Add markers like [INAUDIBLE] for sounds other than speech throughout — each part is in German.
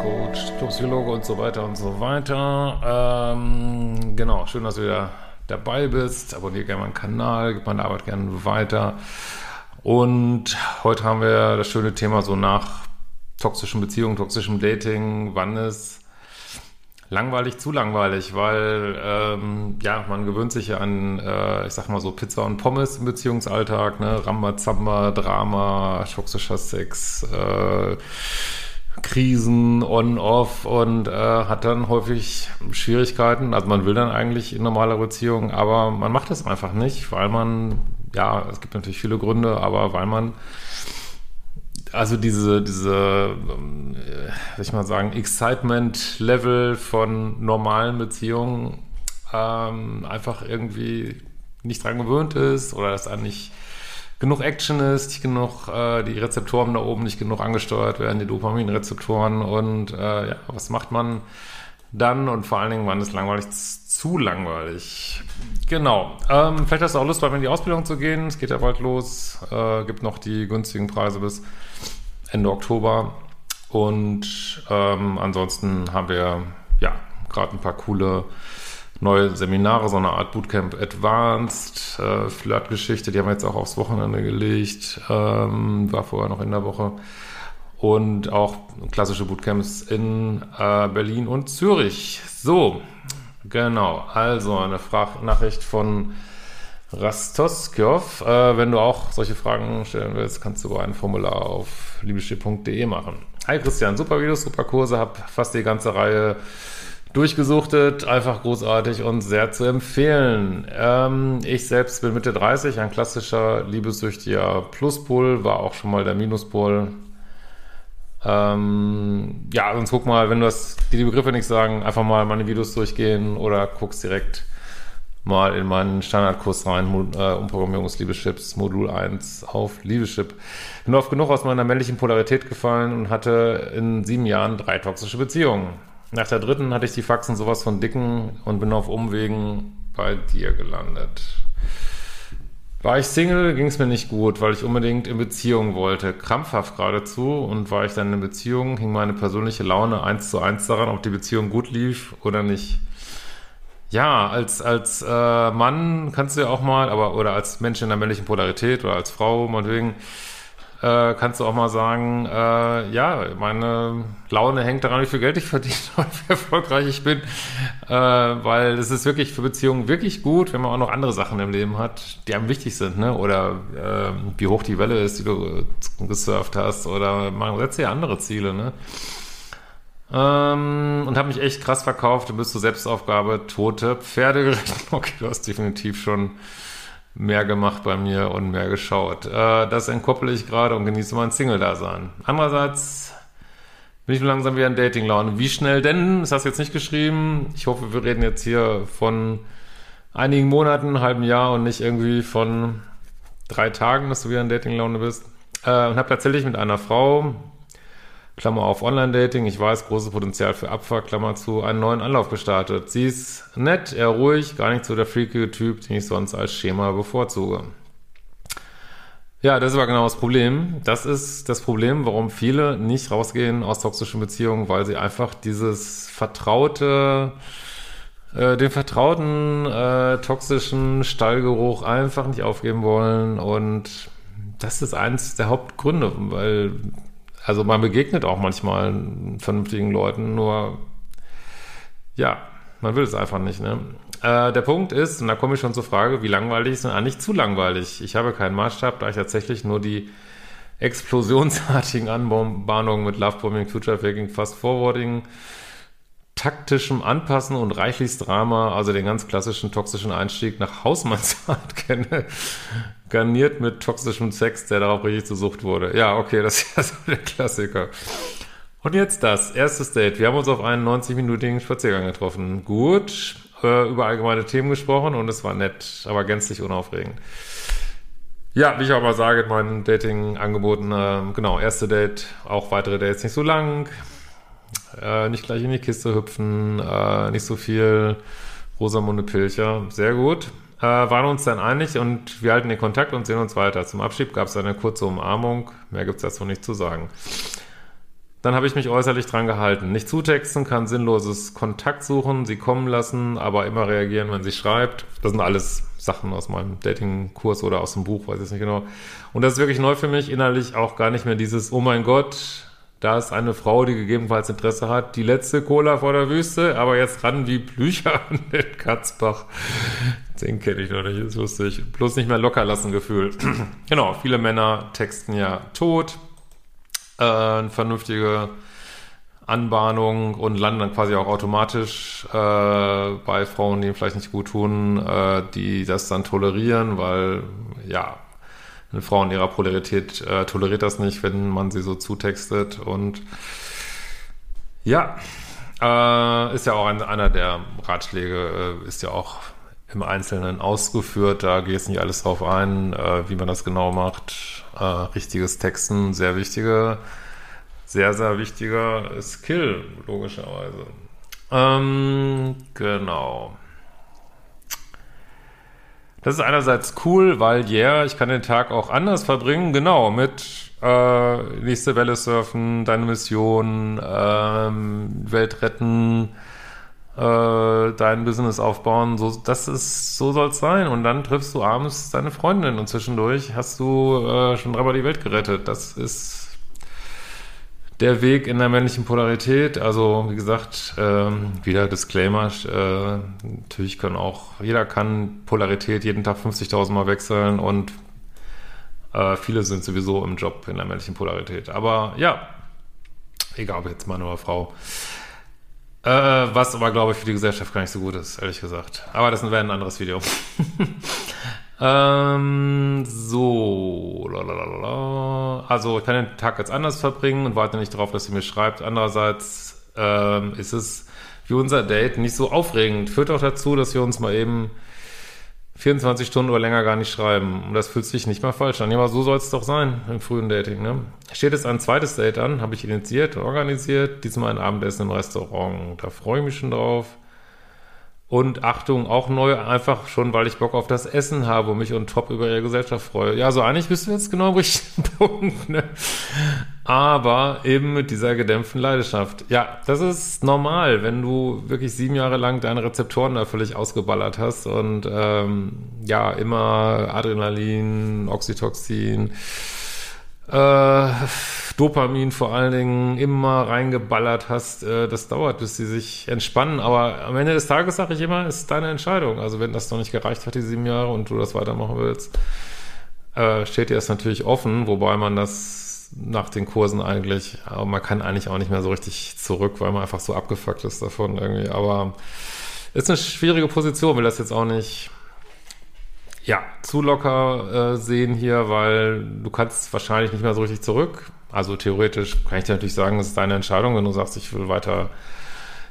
Beziehungscoach, Psychologe und so weiter und so weiter. Ähm, genau, schön, dass du wieder dabei bist. Abonniere gerne meinen Kanal, gib meine Arbeit gerne weiter. Und heute haben wir das schöne Thema so nach toxischen Beziehungen, toxischem Dating. Wann ist langweilig, zu langweilig, weil ähm, ja, man gewöhnt sich ja an, äh, ich sag mal so, Pizza und Pommes im Beziehungsalltag, ne? Rambazamba, Drama, toxischer Sex, äh, Krisen on-off und äh, hat dann häufig Schwierigkeiten. Also man will dann eigentlich in normaler Beziehung, aber man macht es einfach nicht, weil man, ja, es gibt natürlich viele Gründe, aber weil man also diese, diese, soll ich mal sagen, Excitement-Level von normalen Beziehungen ähm, einfach irgendwie nicht dran gewöhnt ist oder dass da nicht genug Action ist, genug, äh, die Rezeptoren da oben nicht genug angesteuert werden, die Dopaminrezeptoren und äh, ja, was macht man dann und vor allen Dingen, wann ist langweilig, zu langweilig. Genau. Ähm, vielleicht hast du auch Lust, mir in die Ausbildung zu gehen. Es geht ja bald los. Äh, gibt noch die günstigen Preise bis Ende Oktober. Und ähm, ansonsten haben wir ja gerade ein paar coole neue Seminare, so eine Art Bootcamp Advanced, äh, Flirtgeschichte, die haben wir jetzt auch aufs Wochenende gelegt, ähm, war vorher noch in der Woche. Und auch klassische Bootcamps in äh, Berlin und Zürich. So, genau. Also eine Nachricht von Rastoskov. Äh, wenn du auch solche Fragen stellen willst, kannst du ein Formular auf liebeschiff.de machen. Hi Christian, super Videos, super Kurse, hab fast die ganze Reihe durchgesuchtet, einfach großartig und sehr zu empfehlen. Ähm, ich selbst bin Mitte 30, ein klassischer liebessüchtiger Pluspol, war auch schon mal der Minuspol. Ähm, ja, sonst guck mal, wenn du das, dir die Begriffe nicht sagen, einfach mal meine Videos durchgehen oder guckst direkt mal in meinen Standardkurs rein, äh, Umprogrammierung des Liebeschips, Modul 1 auf Liebeschip. Bin oft genug aus meiner männlichen Polarität gefallen und hatte in sieben Jahren drei toxische Beziehungen. Nach der dritten hatte ich die Faxen sowas von dicken und bin auf Umwegen bei dir gelandet. War ich Single, ging es mir nicht gut, weil ich unbedingt in Beziehung wollte, krampfhaft geradezu. Und war ich dann in Beziehung, hing meine persönliche Laune eins zu eins daran, ob die Beziehung gut lief oder nicht. Ja, als, als äh, Mann kannst du ja auch mal, aber oder als Mensch in der männlichen Polarität oder als Frau, meinetwegen, äh, kannst du auch mal sagen, äh, ja, meine Laune hängt daran, wie viel Geld ich verdiene [LAUGHS] und wie erfolgreich ich bin. Äh, weil es ist wirklich für Beziehungen wirklich gut, wenn man auch noch andere Sachen im Leben hat, die einem wichtig sind, ne? Oder äh, wie hoch die Welle ist, die du gesurft hast, oder man setzt ja andere Ziele, ne? Ähm, und habe mich echt krass verkauft. Du bist zur Selbstaufgabe tote Pferde geritten. [LAUGHS] Okay, du hast definitiv schon mehr gemacht bei mir und mehr geschaut. Äh, das entkoppel ich gerade und genieße mein Single-Dasein. Andererseits bin ich langsam wieder in Dating-Laune. Wie schnell denn? Das hast du jetzt nicht geschrieben. Ich hoffe, wir reden jetzt hier von einigen Monaten, halben Jahr und nicht irgendwie von drei Tagen, dass du wieder in Dating-Laune bist. Äh, und habe tatsächlich mit einer Frau, Klammer auf Online-Dating, ich weiß, großes Potenzial für Abfuck, Klammer zu, einen neuen Anlauf gestartet. Sie ist nett, eher ruhig, gar nicht so der freakige Typ, den ich sonst als Schema bevorzuge. Ja, das ist aber genau das Problem. Das ist das Problem, warum viele nicht rausgehen aus toxischen Beziehungen, weil sie einfach dieses vertraute, äh, den vertrauten äh, toxischen Stallgeruch einfach nicht aufgeben wollen. Und das ist eins der Hauptgründe, weil, also man begegnet auch manchmal vernünftigen Leuten, nur ja, man will es einfach nicht, ne? Äh, der Punkt ist, und da komme ich schon zur Frage, wie langweilig ist denn eigentlich zu langweilig? Ich habe keinen Maßstab, da ich tatsächlich nur die explosionsartigen Anbahnungen mit Lovebombing, Future Faking, Fast Forwarding, taktischem Anpassen und reichlichst Drama, also den ganz klassischen toxischen Einstieg nach Hausmannsart [LAUGHS] kenne, garniert mit toxischem Sex, der darauf richtig zu Sucht wurde. Ja, okay, das [LAUGHS] ist ja so der Klassiker. Und jetzt das, erstes Date. Wir haben uns auf einen 90-minütigen Spaziergang getroffen. Gut, äh, über allgemeine Themen gesprochen und es war nett, aber gänzlich unaufregend. Ja, wie ich auch mal sage in meinen Dating-Angeboten, äh, genau, erste Date, auch weitere Dates nicht so lang, äh, nicht gleich in die Kiste hüpfen, äh, nicht so viel Rosamunde Pilcher, sehr gut. Äh, waren uns dann einig und wir halten den Kontakt und sehen uns weiter. Zum Abschied gab es eine kurze Umarmung, mehr gibt es dazu nicht zu sagen. Dann habe ich mich äußerlich dran gehalten. Nicht zutexten, kann sinnloses Kontakt suchen, sie kommen lassen, aber immer reagieren, wenn sie schreibt. Das sind alles Sachen aus meinem Dating-Kurs oder aus dem Buch, weiß ich nicht genau. Und das ist wirklich neu für mich, innerlich auch gar nicht mehr dieses, oh mein Gott, da ist eine Frau, die gegebenenfalls Interesse hat, die letzte Cola vor der Wüste, aber jetzt ran wie Blücher [LAUGHS] an den Katzbach. Den kenne ich noch nicht, ist lustig. Bloß nicht mehr locker lassen Gefühl. [CLEARS THROAT] genau, viele Männer texten ja tot äh, eine vernünftige Anbahnung und landen dann quasi auch automatisch äh, bei Frauen, die vielleicht nicht gut tun, äh, die das dann tolerieren, weil ja, eine Frau in ihrer Polarität äh, toleriert das nicht, wenn man sie so zutextet und ja, äh, ist ja auch ein, einer der Ratschläge, äh, ist ja auch im Einzelnen ausgeführt. Da geht es nicht alles drauf ein, äh, wie man das genau macht. Äh, richtiges Texten, sehr wichtige, sehr, sehr wichtiger Skill, logischerweise. Ähm, genau. Das ist einerseits cool, weil yeah, ich kann den Tag auch anders verbringen, genau, mit äh, nächste Welle surfen, deine Mission, ähm, Welt retten, äh, dein Business aufbauen, so, das ist, so soll's sein. Und dann triffst du abends deine Freundin und zwischendurch hast du äh, schon dreimal die Welt gerettet. Das ist der Weg in der männlichen Polarität. Also, wie gesagt, ähm, wieder Disclaimer, äh, natürlich kann auch, jeder kann Polarität jeden Tag 50.000 Mal wechseln und äh, viele sind sowieso im Job in der männlichen Polarität. Aber ja, egal ob jetzt Mann oder Frau. Äh, was aber, glaube ich, für die Gesellschaft gar nicht so gut ist, ehrlich gesagt. Aber das wäre ein anderes Video. [LAUGHS] ähm, so. Lalalala. Also, ich kann den Tag jetzt anders verbringen und warte nicht darauf, dass sie mir schreibt. Andererseits ähm, ist es wie unser Date nicht so aufregend. Führt auch dazu, dass wir uns mal eben 24 Stunden oder länger gar nicht schreiben. Und das fühlt sich nicht mal falsch an. Ja, aber so soll es doch sein im frühen Dating. Ne? Steht jetzt ein zweites Date an, habe ich initiiert und organisiert. Diesmal ein Abendessen im Restaurant. Da freue ich mich schon drauf. Und Achtung, auch neu, einfach schon, weil ich Bock auf das Essen habe und mich und top über ihre Gesellschaft freue. Ja, so eigentlich bist du jetzt genau am richtigen [LAUGHS] Punkt, ne? Aber eben mit dieser gedämpften Leidenschaft. Ja, das ist normal, wenn du wirklich sieben Jahre lang deine Rezeptoren da völlig ausgeballert hast und ähm, ja, immer Adrenalin, Oxytocin, äh, Dopamin vor allen Dingen immer reingeballert hast, äh, das dauert, bis sie sich entspannen. Aber am Ende des Tages sage ich immer, ist deine Entscheidung. Also wenn das noch nicht gereicht hat, die sieben Jahre, und du das weitermachen willst, äh, steht dir das natürlich offen, wobei man das nach den Kursen eigentlich, aber man kann eigentlich auch nicht mehr so richtig zurück, weil man einfach so abgefuckt ist davon irgendwie. Aber ist eine schwierige Position, will das jetzt auch nicht ja, zu locker äh, sehen hier, weil du kannst wahrscheinlich nicht mehr so richtig zurück. Also theoretisch kann ich dir natürlich sagen, es ist deine Entscheidung, wenn du sagst, ich will weiter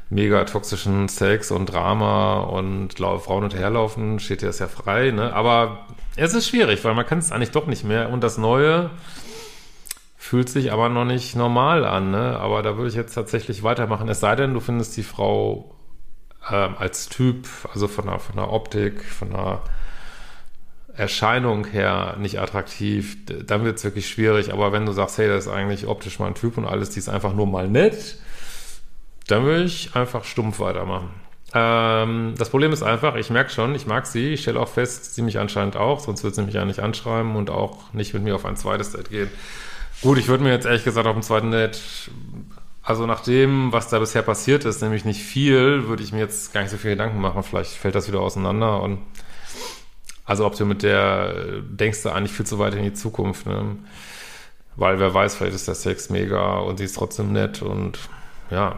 mega toxischen Sex und Drama und Frauen hinterherlaufen, steht dir das ja frei, ne? Aber es ist schwierig, weil man kann es eigentlich doch nicht mehr. Und das Neue fühlt sich aber noch nicht normal an, ne? Aber da würde ich jetzt tatsächlich weitermachen. Es sei denn, du findest die Frau ähm, als Typ, also von der, von der Optik, von der Erscheinung her nicht attraktiv, dann wird es wirklich schwierig. Aber wenn du sagst, hey, das ist eigentlich optisch mein Typ und alles, die ist einfach nur mal nett, dann würde ich einfach stumpf weitermachen. Ähm, das Problem ist einfach, ich merke schon, ich mag sie, ich stelle auch fest, sie mich anscheinend auch, sonst würde sie mich ja nicht anschreiben und auch nicht mit mir auf ein zweites Date gehen. Gut, ich würde mir jetzt ehrlich gesagt auf dem zweiten Date, also nach dem, was da bisher passiert ist, nämlich nicht viel, würde ich mir jetzt gar nicht so viel Gedanken machen. Vielleicht fällt das wieder auseinander und also ob du mit der denkst du eigentlich viel zu weit in die Zukunft, ne? Weil wer weiß, vielleicht ist der Sex mega und sie ist trotzdem nett und ja.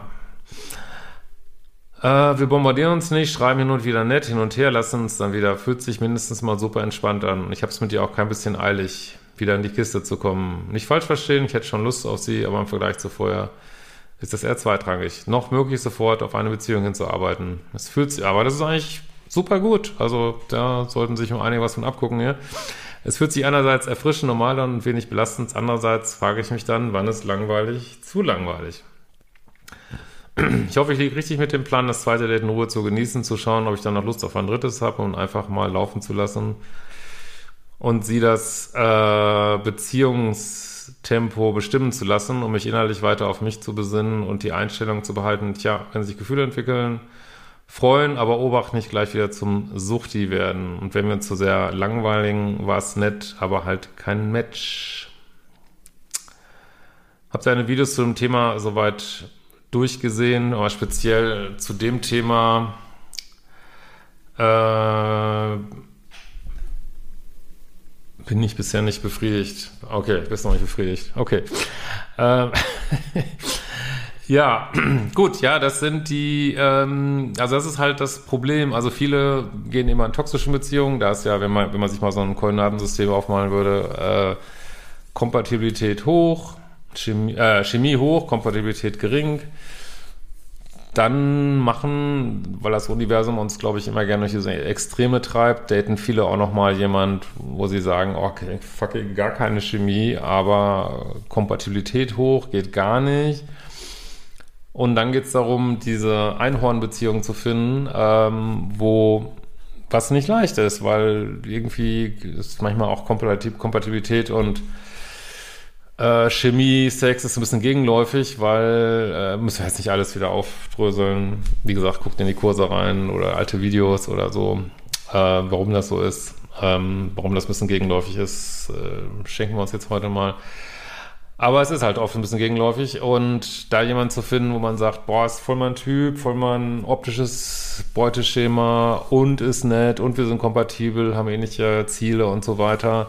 Äh, wir bombardieren uns nicht, schreiben hin und wieder nett hin und her, lassen uns dann wieder, fühlt sich mindestens mal super entspannt an. Ich habe es mit dir auch kein bisschen eilig, wieder in die Kiste zu kommen. Nicht falsch verstehen, ich hätte schon Lust auf sie, aber im Vergleich zu vorher ist das eher zweitrangig. Noch möglich sofort auf eine Beziehung hinzuarbeiten. Es fühlt sich, aber das ist eigentlich super gut. Also da sollten sich um einige was von abgucken hier. Es fühlt sich einerseits erfrischend, normal an und wenig belastend. Andererseits frage ich mich dann, wann ist langweilig zu langweilig? Ich hoffe, ich liege richtig mit dem Plan, das zweite Date in Ruhe zu genießen, zu schauen, ob ich dann noch Lust auf ein drittes habe und einfach mal laufen zu lassen und sie das äh, Beziehungstempo bestimmen zu lassen, um mich innerlich weiter auf mich zu besinnen und die Einstellung zu behalten, tja, wenn sich Gefühle entwickeln, freuen, aber Obacht nicht gleich wieder zum Suchti werden. Und wenn wir zu sehr langweiligen, war es nett, aber halt kein Match. Habt ihr eine Videos zu dem Thema soweit durchgesehen, aber speziell zu dem Thema äh, bin ich bisher nicht befriedigt. Okay, bin noch nicht befriedigt. Okay. Ähm, [LAUGHS] Ja, [CLEARS THROAT] gut, ja, das sind die, ähm, also das ist halt das Problem. Also viele gehen immer in toxischen Beziehungen. Da ist ja, wenn man, wenn man sich mal so ein Koordinatensystem aufmalen würde, äh, Kompatibilität hoch, Chemie, äh, Chemie hoch, Kompatibilität gering. Dann machen, weil das Universum uns, glaube ich, immer gerne durch diese Extreme treibt, daten viele auch nochmal jemand, wo sie sagen, okay, fucking gar keine Chemie, aber Kompatibilität hoch, geht gar nicht. Und dann geht es darum, diese Einhornbeziehung zu finden, ähm, wo was nicht leicht ist, weil irgendwie ist manchmal auch Kompatibilität und äh, Chemie, Sex ist ein bisschen gegenläufig, weil äh, müssen wir jetzt nicht alles wieder aufdröseln. Wie gesagt, guckt in die Kurse rein oder alte Videos oder so, äh, warum das so ist, ähm, warum das ein bisschen gegenläufig ist, äh, schenken wir uns jetzt heute mal. Aber es ist halt oft ein bisschen gegenläufig und da jemand zu finden, wo man sagt, boah, ist voll mein Typ, voll mein optisches Beuteschema und ist nett und wir sind kompatibel, haben ähnliche Ziele und so weiter.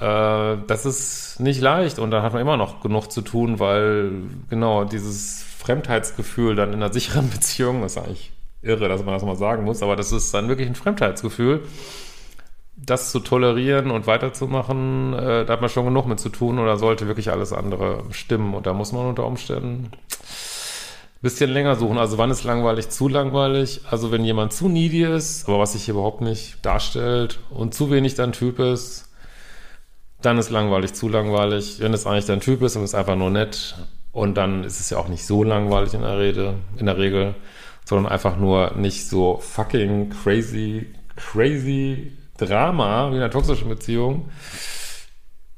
Äh, das ist nicht leicht und dann hat man immer noch genug zu tun, weil genau dieses Fremdheitsgefühl dann in einer sicheren [LAUGHS] Beziehung, das ist eigentlich irre, dass man das mal sagen muss, aber das ist dann wirklich ein Fremdheitsgefühl das zu tolerieren und weiterzumachen, äh, da hat man schon genug mit zu tun oder sollte wirklich alles andere stimmen. Und da muss man unter Umständen bisschen länger suchen. Also wann ist langweilig, zu langweilig? Also wenn jemand zu needy ist, aber was sich überhaupt nicht darstellt und zu wenig dein Typ ist, dann ist langweilig, zu langweilig. Wenn es eigentlich dein Typ ist und ist einfach nur nett und dann ist es ja auch nicht so langweilig in der Rede, in der Regel, sondern einfach nur nicht so fucking crazy, crazy Drama wie in einer toxischen Beziehung,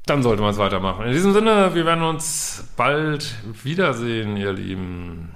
dann sollte man es weitermachen. In diesem Sinne, wir werden uns bald wiedersehen, ihr Lieben.